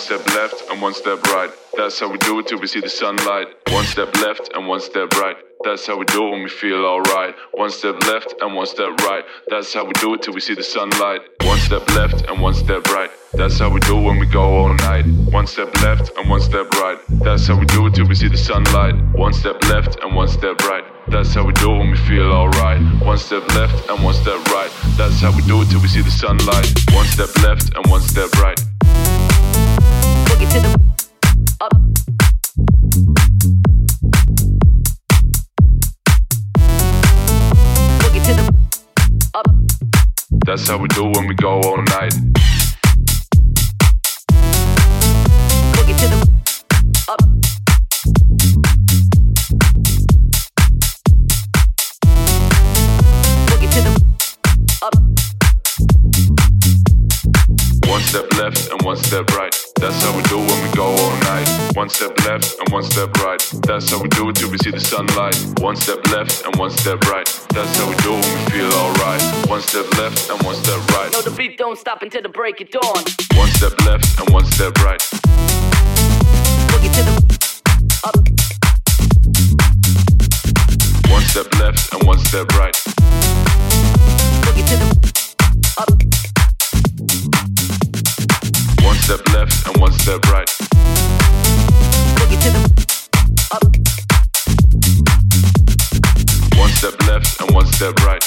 One step left and one step right. That's how we do it till we see the sunlight. One step left and one step right. That's how we do it when we feel alright. One step left and one step right. That's how we do it till we see the sunlight. One step left and one step right. That's how we do it when we go all night. One step left and one step right. That's how we do it till we see the sunlight. One step left and one step right. That's how we do it when we feel alright. One step left and one step right. That's how we do it till we see the sunlight. One step left and one step right. That's how we do when we go all night. Boogie to the up. Boogie to the up. One step left and one step right. That's how we do when we go all night. One step left and one step right. That's how we do it till we see the sunlight. One step left and one step right. That's how we do when we feel alright. One step left and one step right. No, the beat don't stop until the break of dawn. One step left and one step right. Boogie to the up. One step left and one step right. Boogie to the up. One step left and one step right. Boogie to the up. One step left and one step right.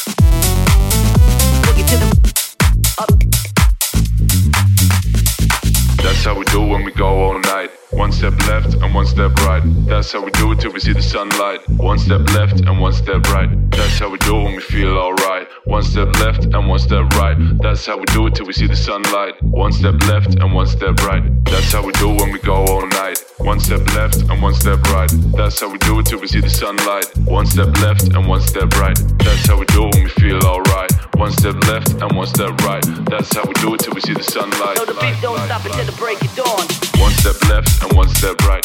Boogie to the up. That's how we do when we go all night. One step left and one step right. That's how we do it till we see the sunlight. One step left and one step right. That's how we do it when we feel alright. One step left and one step right. That's how we do it till we see the sunlight. One step left and one step right. That's how we do it when we go all night. One step left and one step right. That's how we do it till we see the sunlight. One step left and one step right. That's how we do it when we feel alright. One step left and one step right. That's how we do it till we see the sunlight. No, the beat don't stop until the break of dawn. One step left and one step right.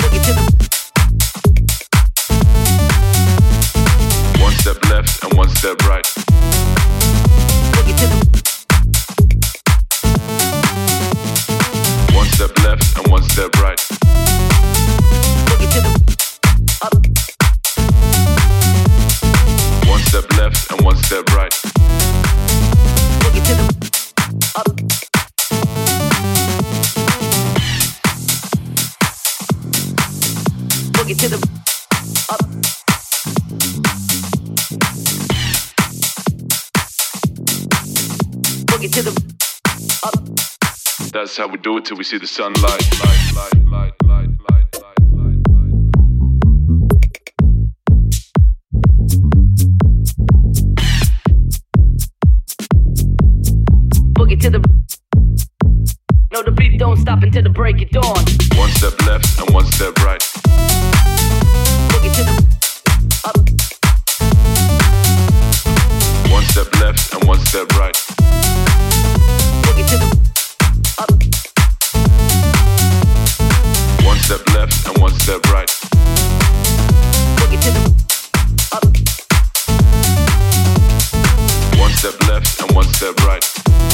Boogie to the One step left and one step right. boogie to the One step left and one step right. boogie to the up. One step left and one step right. Boogie to the up. Boogie to the up. That's how we do it till we see the sunlight. Light, light, light, light, light, light, light, Boogie to the No, the beat don't stop until the break of dawn. One step left and one step right. Step left and one step right.